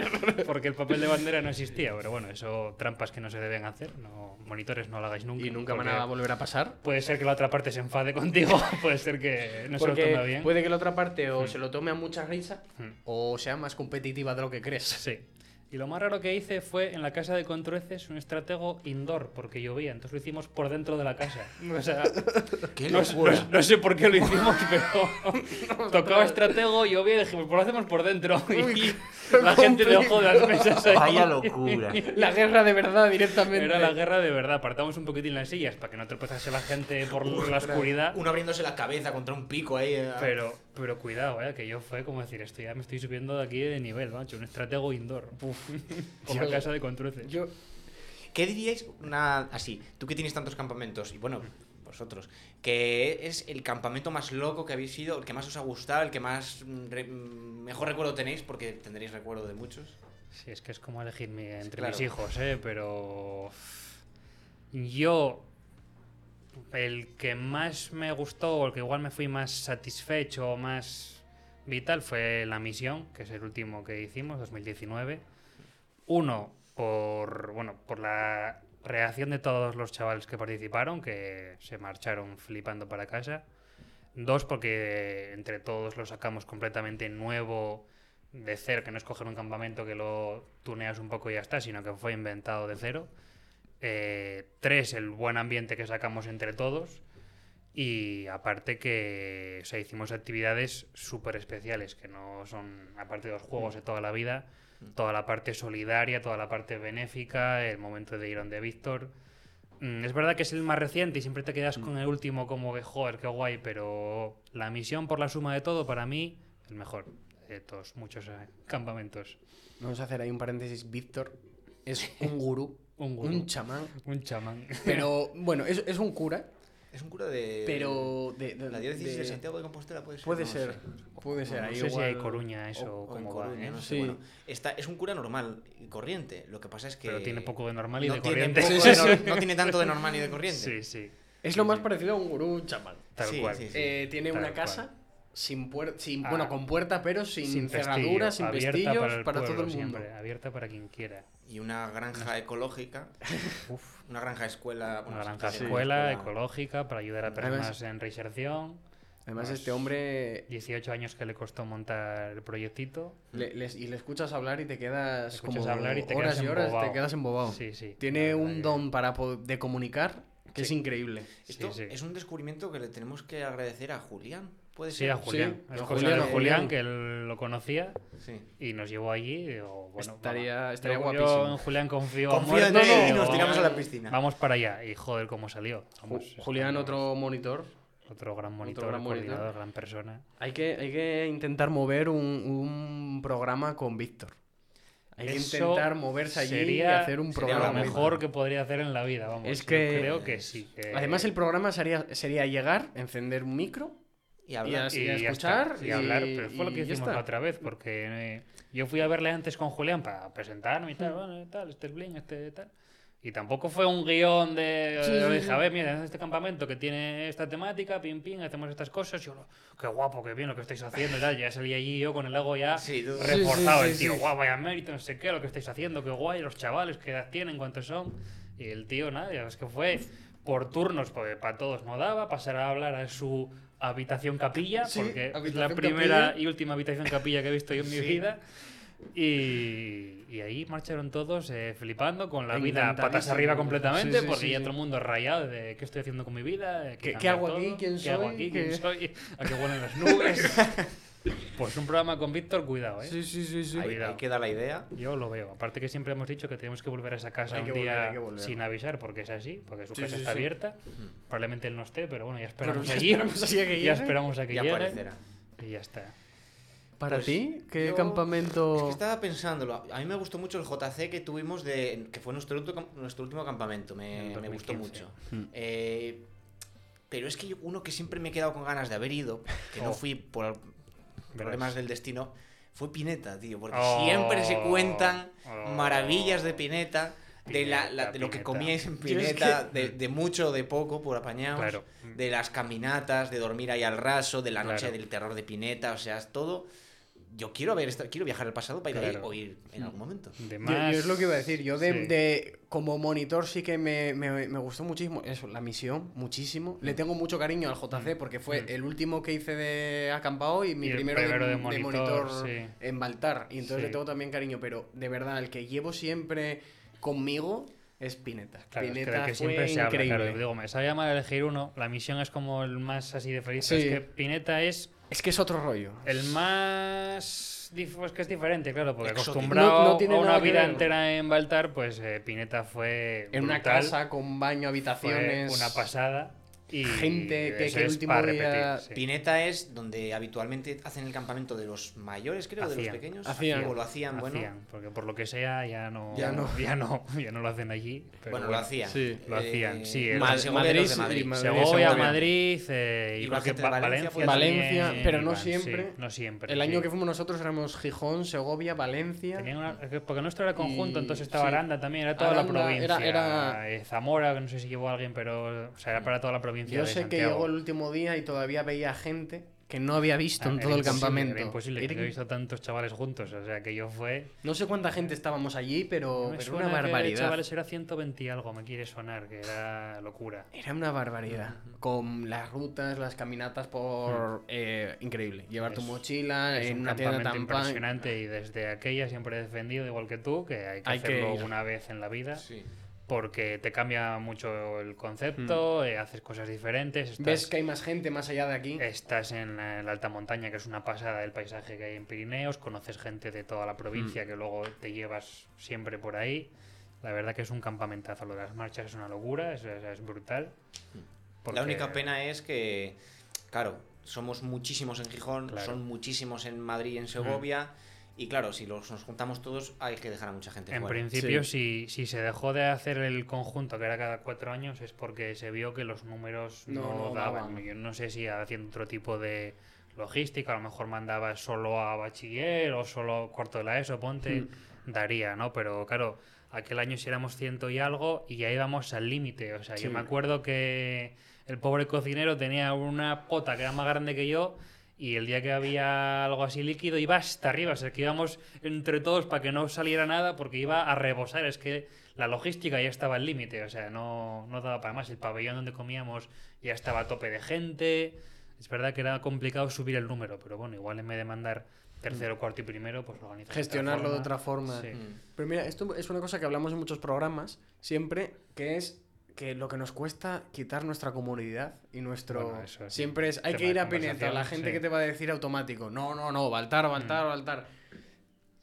porque el papel de bandera no existía, pero bueno, eso trampas que no se deben hacer, no, monitores no lo hagáis nunca. Y nunca van a volver a pasar. Puede ser que la otra parte se enfade contigo, puede ser que no se lo tome bien. puede que la otra parte o se lo tome a mucha risa Hmm. o sea más competitiva de lo que crees. Sí. Y lo más raro que hice fue en la casa de Contrueces un estratego indoor, porque llovía. Entonces lo hicimos por dentro de la casa. O sea, ¡Qué no, no- no sé por qué lo hicimos, pero tocaba estratego, llovía y dijimos, pues lo hacemos por dentro. Y la gente debajo de las mesas ahí. Vaya locura. La guerra de verdad directamente. Era la guerra de verdad. Apartamos un poquitín las sillas para que no tropezase la gente por la oscuridad. Uno abriéndose la cabeza contra un pico ahí. eh. Pero, pero cuidado, eh, que yo fue como decir, esto ya me estoy subiendo de aquí de nivel, macho. Un estratego indoor. Con la Yo- casa de Contruces. Yo, ¿Qué diríais, una, así, tú que tienes tantos campamentos, y bueno, vosotros, que es el campamento más loco que habéis ido, el que más os ha gustado, el que más mm, re- mm, mejor recuerdo tenéis, porque tendréis recuerdo de muchos? Sí, es que es como elegir mi- entre Claro. mis hijos, ¿eh? Pero yo, el que más me gustó, o el que igual me fui más satisfecho o más vital, fue La Misión, que es el último que hicimos, 2019. Uno, por, bueno, por la reacción de todos los chavales que participaron, que se marcharon flipando para casa. Dos, porque entre todos lo sacamos completamente nuevo de cero, que no es coger un campamento que lo tuneas un poco y ya está, sino que fue inventado de cero. Eh, tres, el buen ambiente que sacamos entre todos. Y aparte que hicimos actividades súper especiales, que no son, aparte de los juegos de toda la vida, toda la parte solidaria, toda la parte benéfica, el momento de Iron de Víctor. Mm, Es verdad que es el más reciente y siempre te quedas con el último como que, joder, qué guay, pero la misión por la suma de todo, para mí, el mejor de todos muchos eh, campamentos. vamos a hacer ahí un paréntesis. Víctor es un gurú, Un gurú. un chamán. Un chamán. Pero bueno, es, es un cura, Es un cura de... pero de, de- La diócesis de, de- Santiago de Compostela puede ser. Puede no ser, sé. puede ser. no sé si hay Coruña eso, O- o en cómo va, Coruña, ¿eh? no sé, Sí. bueno, está, es un cura normal y corriente. Lo que pasa es que. Pero tiene poco de normal y no de corriente. Sí, sí. No tiene tanto de normal ni de corriente. Sí, sí. Es lo más parecido a un gurú chamán. Tal Sí, cual. sí, sí. Eh, tiene Tal una cual. Sin puerta, sin, Ah. bueno, con puerta, pero sin, Sin cerraduras, sin pestillos, para, el para todo pueblo el mundo. siempre, abierta para quien quiera. Y una granja ecológica. Una granja escuela. bueno, Una granja sí, escuela ecológica para ayudar a Además- personas en reinserción. Además, Pues- este hombre 18 años que le costó montar el proyectito. le- les- y le escuchas hablar y te quedas como hablar y te horas quedas y horas, embobado. te quedas embobado. Sí, sí. Tiene un don para de comunicar que es Sí. increíble. Esto Sí, sí. es un descubrimiento que le tenemos que agradecer a Julián. ¿Puede Sí, ser? a Julián. Sí, Es a cosa Julián, que él lo conocía Sí. y nos llevó allí. y digo, bueno, Estaría- vamos. estaría Yo- guapísimo. Yo en Julián confío a Confío en muerte él y nos tiramos a la piscina. Vamos para allá. Y joder, cómo salió. Vamos, Julián, estamos- otro monitor. Otro gran monitor, gran monitor. coordinador, gran persona. Hay que, hay que intentar mover un, un programa con Víctor. Hay que intentar moverse allí sería- y hacer un sería programa. lo muy con mejor que podría hacer en la vida, vamos. Es Yo creo que sí. que- Además, el programa sería, sería llegar, encender un micro Y y, hablar. así y ya escuchar y hablar, y- pero fue lo que y hicimos la otra vez, porque eh, yo fui a verle antes con Julián para presentarme y tal, bueno, y tal, este es Blin, este tal. Y tampoco fue un guion de. Sí, yo sí, dije, sí. a ver, mira, este campamento que tiene esta temática, pim, pim, hacemos estas cosas. Yo, qué guapo, qué bien lo que estáis haciendo y tal. Ya salí allí yo con el ego ya Sí, reforzado. Sí, sí, el tío, sí. guau, vaya mérito, no sé qué, lo que estáis haciendo, qué guay, los chavales, qué edad tienen, cuántos son. Y el tío, nada, ya ves que fue por turnos, porque para todos no daba, pasar a hablar a su habitación capilla, Sí, porque es la primera capilla. y última habitación capilla que he visto yo en mi Sí. vida. Y, y ahí marcharon todos eh, flipando con la vida patas arriba completamente, Sí, sí, porque sí, ya todo el mundo rayado de qué estoy haciendo con mi vida, ¿Qué- qué hago aquí? ¿Quién ¿Qué hago soy? aquí? ¿Qué- ¿Quién soy? ¿A qué huelen las nubes? pues un programa con Víctor, cuidado, ¿eh? Sí, sí, sí, sí. Ahí, queda la idea. Yo lo veo. Aparte que siempre hemos dicho que tenemos que volver a esa casa Hay un volver, día sin avisar, porque es así, porque su Sí, casa sí, está sí. abierta. Probablemente él no esté, pero bueno, ya esperamos ya allí. esperamos a que ya llegue. esperamos a que Ya llegue. aparecerá. Y ya está. ¿Para Pues ti? ¿Qué yo- campamento...? Es que estaba pensándolo. A mí me gustó mucho el JC que tuvimos de. que fue nuestro, último- nuestro último campamento. Me, gustó 2015. mucho. Mm. Eh, pero es que yo- uno que siempre me he quedado con ganas de haber ido, que no Oh. fui por, problemas del destino, fue Pineta, tío. Porque Oh. siempre se cuentan Oh. maravillas de Pineta. De, la, la- de lo que comíais en Pineta, de, de mucho o de poco, por apañados. Claro. De las caminatas, de dormir ahí al raso, de la noche Claro. del terror de Pineta, o sea, es todo. Yo quiero ver esto, quiero viajar al pasado para ir ahí Claro. o ir en algún momento. Yo, más... yo es lo que iba a decir. Yo de, sí. de- como monitor sí que me, me- me gustó muchísimo eso, la misión, muchísimo. Le tengo mucho cariño al JC porque fue Mm. el último que hice de acampado y mi Y primero, de, primero de de monitor, monitor sí. en Baltar. Y entonces Sí. le tengo también cariño, pero de verdad, el que llevo siempre conmigo es Pineta. Claro, es que Pineta que fue siempre se habla, increíble. claro. Digo, me sabe llamar a elegir uno. La misión es como el más así de feliz. Sí. Es que Pineta es Es que es otro rollo. el más... Pues que es diferente, claro, porque Exótico. acostumbrado No- no tiene a una vida ver. entera en Baltar, pues eh, Pineta fue En una brutal, casa con baño, fue habitaciones. una pasada. Y Gente que- el último para día- repetir, sí. Pineta es donde habitualmente hacen el campamento de los mayores, creo, de los pequeños. Hacían. O lo hacían, bueno. Hacían, porque por lo que sea ya no, Ya no. ya no, ya no lo hacen allí. pero Bueno, lo hacían. Sí. Lo hacían, sí, de Madrid, Madrid. Segovia. Madrid, eh, Y y que Valencia Valencia, pero no sí, siempre. no siempre. El sí. año que fuimos nosotros éramos Gijón, Segovia, Valencia. Una- porque nuestro era conjunto, Y- entonces estaba sí. Aranda también, era toda Aranda la provincia. era- era- eh, Zamora, que no sé si llevó alguien, pero o sea, era para toda la provincia. Yo de sé que llegó el último día y todavía veía gente que no había visto Ah, en era todo el campamento. Era imposible, Era que he visto tantos chavales juntos, o sea, que yo fue... No sé cuánta gente estábamos allí, pero, pero suena una que, barbaridad. chavales, era 120 y algo, me quiere sonar, que era locura. Era una barbaridad. Con las rutas, las caminatas por... eh, increíble. Llevar tu Es- mochila Es en un una tienda tan pan. impresionante y desde aquella siempre he defendido, igual que tú, que hay que Hay que hacerlo ir. una vez en la vida. Sí. Porque te cambia mucho el concepto, eh, haces cosas diferentes. Estás, Hmm. Ves que hay más gente más allá de aquí. estás en la, en la alta montaña, que es una pasada del paisaje que hay en Pirineos, conoces gente de toda la Hmm. provincia que luego te llevas siempre por ahí. La verdad que es un campamentazo, lo de las marchas es una locura, es, es- es brutal. porque- La única pena es que, claro, somos muchísimos en Gijón, Claro. son muchísimos en Madrid y en Segovia. Y claro, si los, nos juntamos todos, hay que dejar a mucha gente En fuera. principio, si, si se dejó de hacer el conjunto, que era cada cuatro años, es porque se vio que los números no, No, no daban. daban. Yo no sé si haciendo otro tipo de logística, a lo mejor mandaba solo a bachiller o solo cuarto de la ESO, ponte, Hmm. daría, ¿no? Pero claro, aquel año sí éramos ciento y algo y ya íbamos al límite. O sea, yo Sí. me acuerdo que el pobre cocinero tenía una pota que era más grande que yo. Y el día que había algo así líquido iba hasta arriba, o sea que íbamos entre todos para que no saliera nada porque iba a rebosar, es que la logística ya estaba al límite, o sea, no, no daba para más, el pabellón donde comíamos ya estaba a tope de gente, es verdad que era complicado subir el número, pero bueno, igual en vez de mandar tercero, cuarto y primero, pues organizar Gestionarlo de otra forma. Sí. Mm. Pero mira, esto es una cosa que hablamos en muchos programas, siempre, que es que lo que nos cuesta quitar nuestra comunidad y nuestro... Bueno, eso es siempre es, hay que ir a Pineta, la gente sí. que te va a decir automático, no, no, no, Baltar, Baltar, Mm. Baltar.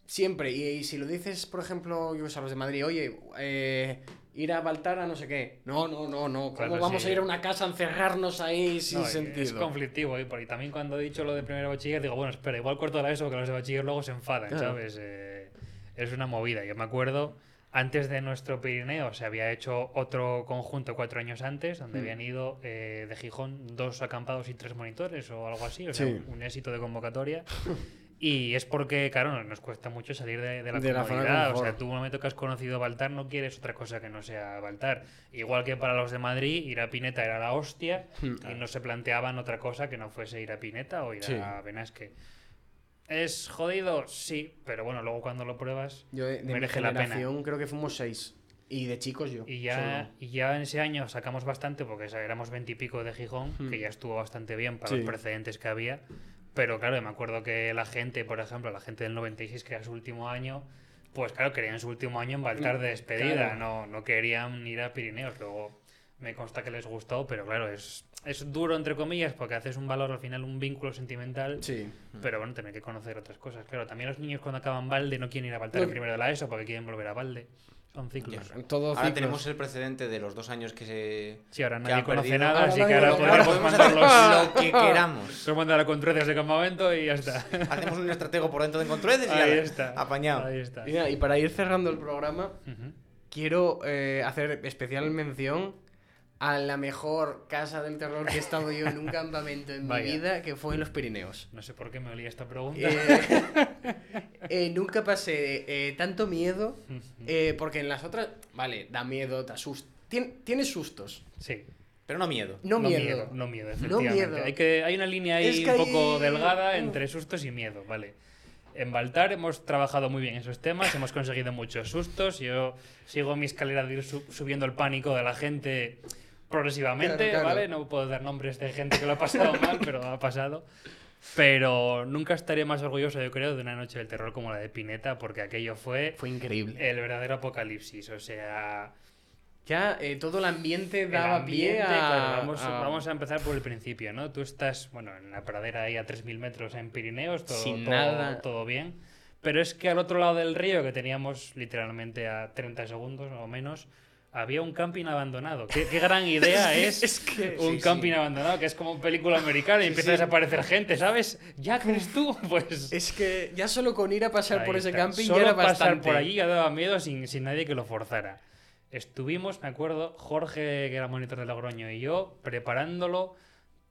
Siempre, y, y si lo dices, por ejemplo, yo a los de Madrid, oye, eh, ir a Baltar a no sé qué. No, no, no, no, ¿cómo Claro, vamos sí. a ir a una casa a encerrarnos ahí sin No, y sentido? Es conflictivo, ¿eh? Porque también cuando he dicho lo de primero bachiller, digo, bueno, espera, igual corto la ESO, que los de bachiller luego se enfadan, Claro. ¿sabes? Eh, es una movida. Yo me acuerdo, antes de nuestro Pirineo, se había hecho otro conjunto cuatro años antes, donde Mm. habían ido eh, de Gijón dos acampados y tres monitores o algo así, o sea, Sí. un éxito de convocatoria. Y es porque, claro, nos cuesta mucho salir de, de la De la comunidad. o sea, tú un momento que has conocido Baltar no quieres otra cosa que no sea Baltar. Igual que para los de Madrid, ir a Pineta era la hostia Hmm. y no se planteaban otra cosa que no fuese ir a Pineta o ir Sí. a Benasque. ¿Es jodido? Sí, pero bueno, luego cuando lo pruebas Yo de, de mi merece la pena. generación creo que fuimos seis. Y de chicos yo. Y ya, y ya en ese año sacamos bastante, porque éramos veintipico de Gijón, Hmm. que ya estuvo bastante bien para Sí. los precedentes que había. Pero claro, me acuerdo que la gente, por ejemplo, la gente del 96, que era su último año, pues claro, querían su último año en Baltar de despedida, Claro. no, no querían ir a Pirineos. Luego me consta que les gustó, pero claro, es, es duro, entre comillas, porque haces un valor al final, un vínculo sentimental. Sí. Pero bueno, tener que conocer otras cosas. Claro, también los niños cuando acaban Valde no quieren ir a Baltar No. en primero de la ESO porque quieren volver a Valde. Son ciclos. En todo Ahora ciclos. tenemos el precedente de los dos años que se. Sí, ahora nadie conoce perdido. nada, Ahora así que ahora podemos mandarlos. lo que queramos. Podemos mandar a Contreras de campamento y ya está. Hacemos un estratego por dentro de Encontruedes y Ahí ala, está. apañado. Ahí está. Y, mira, y para ir cerrando el programa, quiero eh, hacer especial mención a la mejor casa del terror que he estado yo en un campamento en Vaya. mi vida, que fue en los Pirineos. No sé por qué me olía esta pregunta. Eh, eh, nunca pasé eh, tanto miedo, eh, porque en las otras, vale, da miedo, te asusta. Tienes sustos, Sí. Pero no miedo. no, miedo. No miedo, No efectivamente. miedo. Hay, que, hay una línea ahí Es que un poco ahí- delgada entre sustos y miedo, ¿vale? En Baltar hemos trabajado muy bien esos temas, hemos conseguido muchos sustos. Yo sigo mi escalera de ir su- subiendo el pánico de la gente progresivamente, Claro, claro. ¿vale? No puedo dar nombres de gente que lo ha pasado mal, pero ha pasado. Pero nunca estaré más orgulloso, yo creo, de una noche del terror como la de Pineta, porque aquello fue Fue increíble. el verdadero apocalipsis. O sea, Ya eh, todo el ambiente el daba ambiente, pie a, claro, vamos, a- vamos a empezar por el principio, ¿no? Tú estás, bueno, en la pradera ahí a 3.000 metros en Pirineos, todo, Sin todo- nada. todo bien. Pero es que al otro lado del río, que teníamos literalmente a 30 segundos o menos, había un camping abandonado. ¿Qué, qué gran idea es, es que- un sí, camping abandonado? Que es como película americana y empieza a desaparecer gente, ¿sabes? ¿Ya crees tú? Pues... Es que ya solo con ir a pasar por Ahí ese está. camping Solo ya era pasar bastante. por allí ya daba miedo sin, sin nadie que lo forzara. Estuvimos, me acuerdo, Jorge, que era monitor de Logroño, y yo preparándolo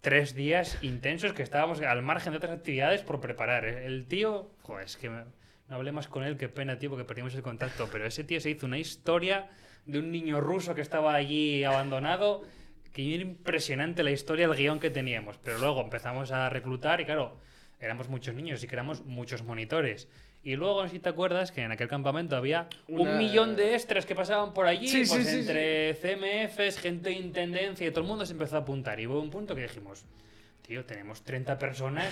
tres días intensos que estábamos al margen de otras actividades por preparar. El tío, joder, es que me- no hablé más con él, qué pena, tío, porque perdimos el contacto, pero ese tío se hizo una historia de un niño ruso que estaba allí abandonado, que era impresionante la historia, el guion que teníamos. Pero luego empezamos a reclutar y claro, éramos muchos niños y que éramos muchos monitores. Y luego, si te acuerdas, que en aquel campamento había Una- un millón de extras que pasaban por allí, Sí, sí, pues sí, sí. entre CMFs, gente de intendencia y todo el mundo se empezó a apuntar. Y hubo un punto que dijimos, tío, tenemos 30 personas.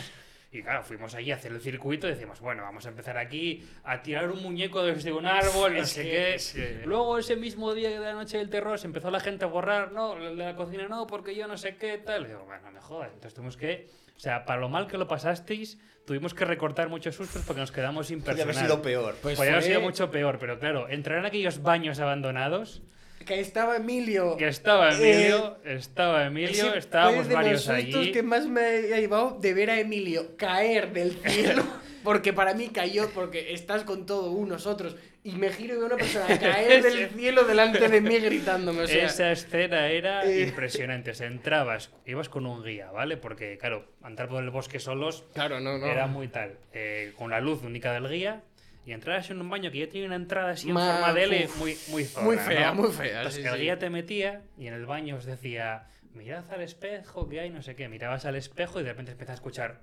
Y claro, fuimos allí a hacer el circuito y decimos, bueno, vamos a empezar aquí a tirar un muñeco desde un árbol, no sé qué. Luego, ese mismo día de la noche del terror, se empezó la gente a borrar, no, la cocina no, porque yo no sé qué, tal. Y digo, bueno, no me jodas. Entonces tuvimos que, o sea, para lo mal que lo pasasteis, tuvimos que recortar muchos sustos porque nos quedamos sin Podría haber sido peor. Pues Podría haber sido mucho peor, pero claro, entrar en aquellos baños abandonados, Que estaba Emilio. que estaba Emilio, estaba Emilio, estábamos de varios los allí. que más me ha llevado de ver a Emilio caer del cielo. Porque para mí cayó, porque estás con todo unos otros. Y me giro y veo a una persona caer del cielo delante de mí gritándome. O sea, Esa escena era eh. impresionante. O sea, entrabas, ibas con un guía, ¿vale? Porque, claro, andar por el bosque solos claro, no, no. era muy tal. Eh, con la luz única del guía. Y entrabas en un baño que ya tenía una entrada así en Ma- forma de L uf. muy, muy zorra, Muy fea, ¿no? muy fea, Entonces, sí, el sí. guía te metía y en el baño os decía, mirad al espejo que hay, no sé qué. Mirabas al espejo y de repente empiezas a escuchar.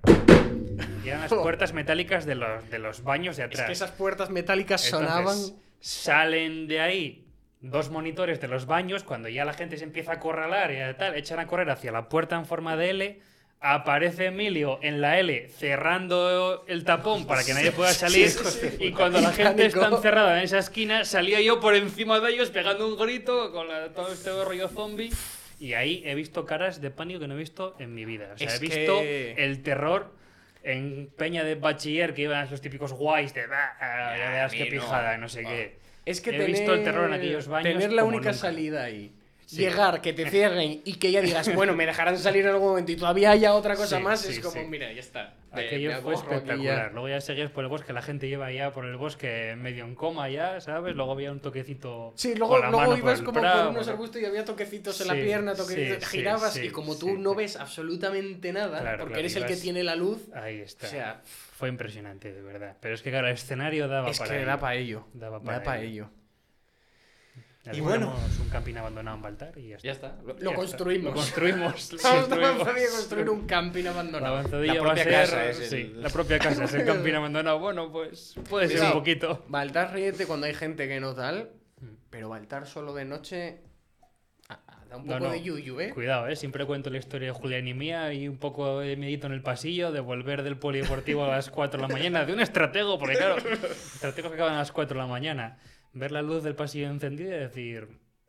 Y eran las puertas metálicas de los, de los baños de Es atrás. que esas puertas metálicas Entonces, sonaban. Salen de ahí dos monitores de los baños, cuando ya la gente se empieza a acorralar y tal, echan a correr hacia la puerta en forma de L. Aparece Emilio en la L cerrando el tapón para que nadie pueda salir. sí, sí. Y cuando la gente está encerrada en esa esquina, salía yo por encima de ellos pegando un grito con la- todo este rollo zombie. Y ahí he visto caras de pánico que no he visto en mi vida. O sea, Es he visto que- el terror en Peña de Bachiller que iban los típicos guays de "Bah, ah, ya qué mí no". pijada, no sé Ah. qué. Es que He tener, visto el terror en aquellos baños Tener la única nunca. salida ahí. Sí. Llegar, que te cierren y que ya digas, bueno, me dejarán salir en algún momento y todavía haya otra cosa Sí, más, sí, es como, sí. mira, ya está. Aquello me fue ya. espectacular. Luego ya seguías por el bosque, la gente lleva ya por el bosque medio en coma ya, ¿sabes? Luego había un toquecito. Sí, luego, con la luego mano ibas como prado, por unos arbustos y había toquecitos en la pierna, toquecitos, girabas sí, y como tú sí. no ves absolutamente nada, Claro, porque claro, eres el que tiene la luz, Ahí está. o sea, fue impresionante, de verdad. Pero es que, claro, el escenario daba es para que ello. da para ello. Daba Da para ello. Y bueno, un camping abandonado en Baltar y ya está. Ya está. Lo, Ya lo está. construimos. Lo construimos. lo Estamos construimos. a construir un camping La abandonado. avanzadilla La va a propia ser. casa es el- sí, la propia casa es el camping abandonado. Bueno, pues puede ser un Cuidado. poquito. Baltar ríete cuando hay gente que no tal, pero Baltar solo de noche da un No, poco no. de yuyu, ¿eh? Cuidado, ¿eh? Siempre cuento la historia de Julián y mía y un poco de miedito en el pasillo, de volver del polideportivo a las 4 de la mañana, de un estratego, porque claro, estrategos que acaban a las 4 de la mañana, ver la luz del pasillo encendida y decir,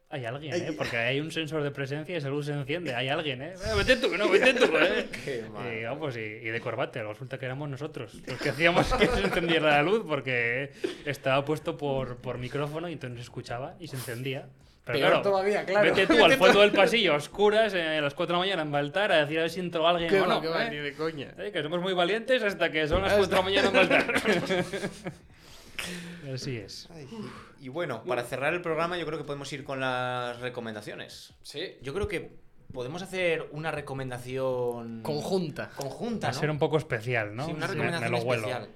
hay alguien, ¿eh? Porque hay un sensor de presencia y esa luz se enciende, hay alguien, ¿eh? Eh, Vete tú, no, vete tú, ¿eh? Qué. Y, vamos, y, y de corbate, resulta que éramos nosotros los que hacíamos que se encendiera la luz porque estaba puesto por, por micrófono y entonces se escuchaba y se encendía. Pero Peor claro, todavía, claro. Vete tú al fondo del pasillo, a oscuras, eh, a las 4 de la mañana en Baltar, a decir a ver si entró alguien Que o no, no. que va, ¿eh? ni de coña. Que somos muy valientes hasta que son las 4 de la mañana en Baltar. Así es. Y bueno, para cerrar el programa, yo creo que podemos ir con las recomendaciones. Sí. Yo creo que podemos hacer una recomendación Conjunta. conjunta, Va a ¿no? ser un poco especial, ¿no? Sí, una Me- recomendación me lo huelo. especial.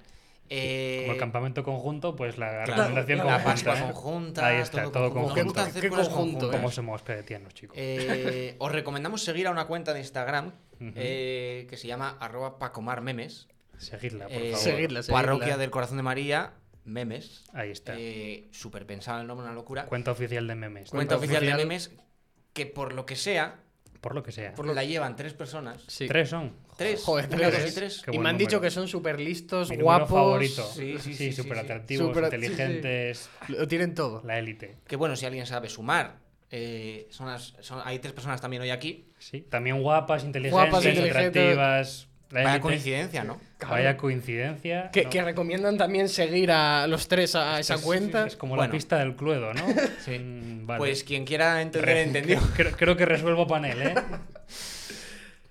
Eh, Como el campamento conjunto, pues la claro, recomendación la conjunta. Pascua ¿eh? conjunta, Ahí está, todo, conjunto. Qué conjunto. ¿Cómo somos pedetianos, chicos? Eh, os recomendamos seguir a una cuenta de Instagram eh, que se llama arroba pacomarmemes. Seguidla, por Eh, favor. Seguidla, seguidla. Parroquia del Corazón de María, memes. Ahí está. Eh, Súper pensado el nombre, una locura. Cuenta oficial de memes. Cuenta oficial de memes que por lo que sea Por lo que sea. la llevan tres personas. Sí. Tres son. Tres. Joder, tres. y tres. Me han dicho que son súper listos, Mi guapos. favorito. Sí, sí, sí, sí, súper sí. atractivos, Súper- sí, sí. inteligentes. Lo tienen todo. La élite. Que bueno, si alguien sabe sumar. eh, son las- son- hay tres personas también hoy aquí. Sí. También guapas, inteligentes, Guapas, inteligentes. atractivas. Vaya coincidencia, ¿no? Vaya coincidencia. Que, ¿no? que recomiendan también seguir a los tres a esa Es- cuenta. Es como Bueno. la pista del Cluedo, ¿no? Sí. Mm, vale. Pues quien quiera entender, Re- entendió. Creo, creo que resuelvo panel, ¿eh?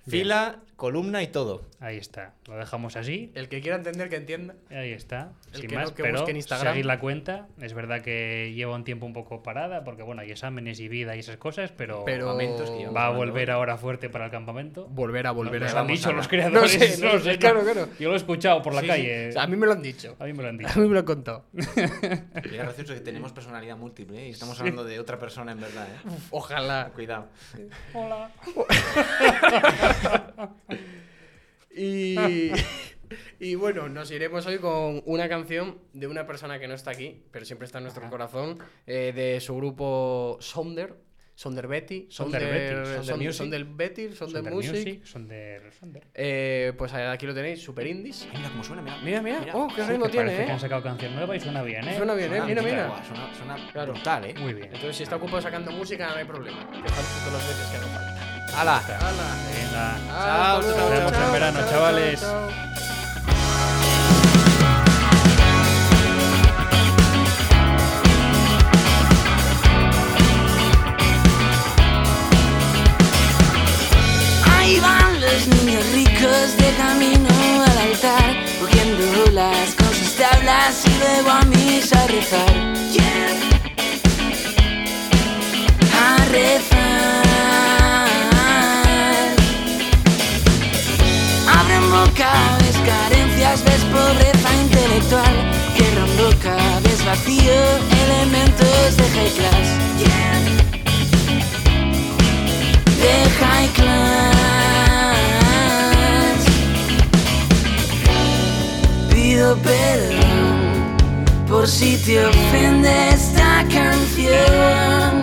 Fila, columna y todo. Ahí está. Lo dejamos así. El que quiera entender, que entienda. Ahí está. El Sin que no, más, que pero busque en Instagram. seguir la cuenta. Es verdad que lleva un tiempo un poco parada, porque bueno, hay exámenes y vida y esas cosas, pero, Pero que va a volver ahora fuerte para el campamento. Volver a volver Nos a lo han dicho a los creadores. No sé, no lo sé, claro, claro. Yo lo he escuchado por la Sí, calle. O sea, a mí me lo han dicho. A mí me lo han dicho. A mí me lo han contado. Es gracioso que tenemos personalidad múltiple ¿eh? y estamos hablando de otra persona en verdad. ¿eh? Ojalá. Cuidado. Hola. Y, y bueno, nos iremos hoy con una canción de una persona que no está aquí, pero siempre está en nuestro corazón, eh, de su grupo Sonder. Sonder Betty, Sonder Sonder, Betty, Sonder Son- Music. Sonder Betty, Sonder, Music. Music, Sonder. Sonder. Eh, pues aquí lo tenéis, Super Indies. Ay, mira cómo suena, mira. Mira, mira, oh, qué ritmo tiene, parece que eh. han sacado canción nueva y suena bien, ¿eh? Suena bien, eh. Mira, mira. Suena, suena Claro. brutal, ¿eh? Muy bien. Entonces, si está ocupado sacando música, no hay problema. Que falta todas las veces que haga falta. ¡Hala! ¡Hala! Chao, nos vemos en verano, chao, chavales. chao, chao. Ahí van los niños ricos de camino al altar, cogiendo las con sus tablas y luego a misa a rezar. Yeah. A rezar. Ves carencias, ves pobreza intelectual. Cierran boca, ves vacío, elementos de high class. De high class. Pido perdón por si te ofende esta canción.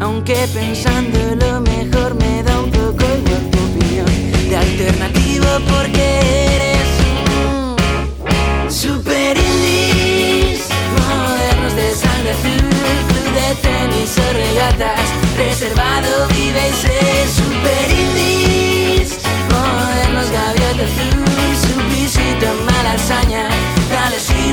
Aunque pensando lo mejor me da un poco igual tu opinión. De porque eres un superilis, modernos de sangre azul, de tenis o regatas, preservado, vive y seré superilis, modernos gaviota azul, su visita a mala alzaña, tal es ir.